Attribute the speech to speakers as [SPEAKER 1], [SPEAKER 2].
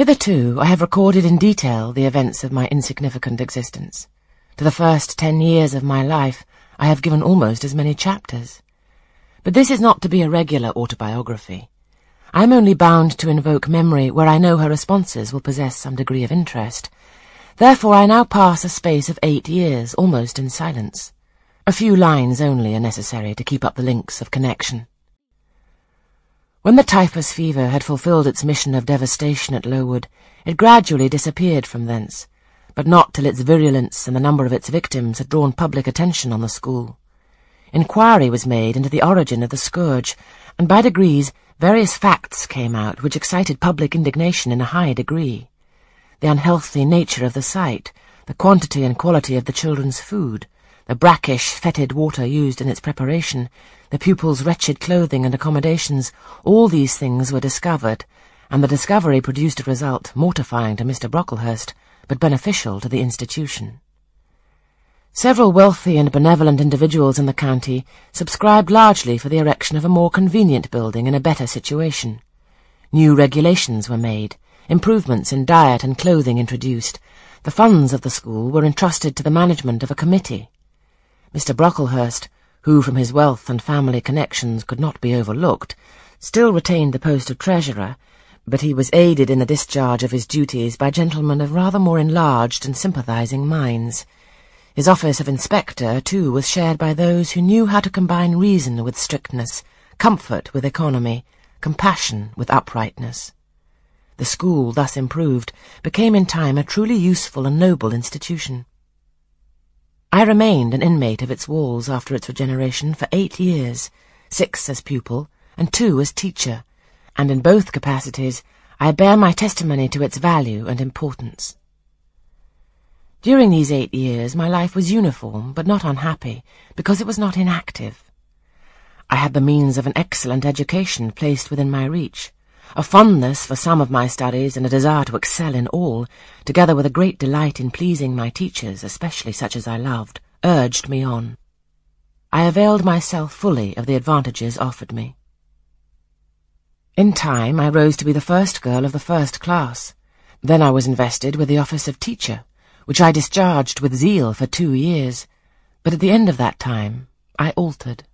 [SPEAKER 1] Hitherto I have recorded in detail the events of my insignificant existence. To the first ten years of my life I have given almost as many chapters. But this is not to be a regular autobiography. I am only bound to invoke memory where I know her responses will possess some degree of interest. Therefore I now pass a space of eight years almost in silence. A few lines only are necessary to keep up the links of connection. When the typhus fever had fulfilled its mission of devastation at Lowood, it gradually disappeared from thence, but not till its virulence and the number of its victims had drawn public attention on the school. Inquiry was made into the origin of the scourge, and by degrees various facts came out which excited public indignation in a high degree. The unhealthy nature of the site, the quantity and quality of the children's food, the brackish, fetid water used in its preparation, the pupils' wretched clothing and accommodations, all these things were discovered, and the discovery produced a result mortifying to Mr. Brocklehurst, but beneficial to the institution. Several wealthy and benevolent individuals in the county subscribed largely for the erection of a more convenient building in a better situation. New regulations were made, improvements in diet and clothing introduced, the funds of the school were entrusted to the management of a committee. Mr. Brocklehurst, who from his wealth and family connections could not be overlooked, still retained the post of treasurer, but he was aided in the discharge of his duties by gentlemen of rather more enlarged and sympathizing minds. His office of inspector, too, was shared by those who knew how to combine reason with strictness, comfort with economy, compassion with uprightness. The school, thus improved, became in time a truly useful and noble institution. I remained an inmate of its walls after its regeneration for eight years, six as pupil and two as teacher, and in both capacities I bear my testimony to its value and importance. During these eight years my life was uniform but not unhappy, because it was not inactive. I had the means of an excellent education placed within my reach, a fondness for some of my studies and a desire to excel in all, together with a great delight in pleasing my teachers, especially such as I loved, urged me on. I availed myself fully of the advantages offered me. In time I rose to be the first girl of the first class. Then I was invested with the office of teacher, which I discharged with zeal for two years, but at the end of that time I altered.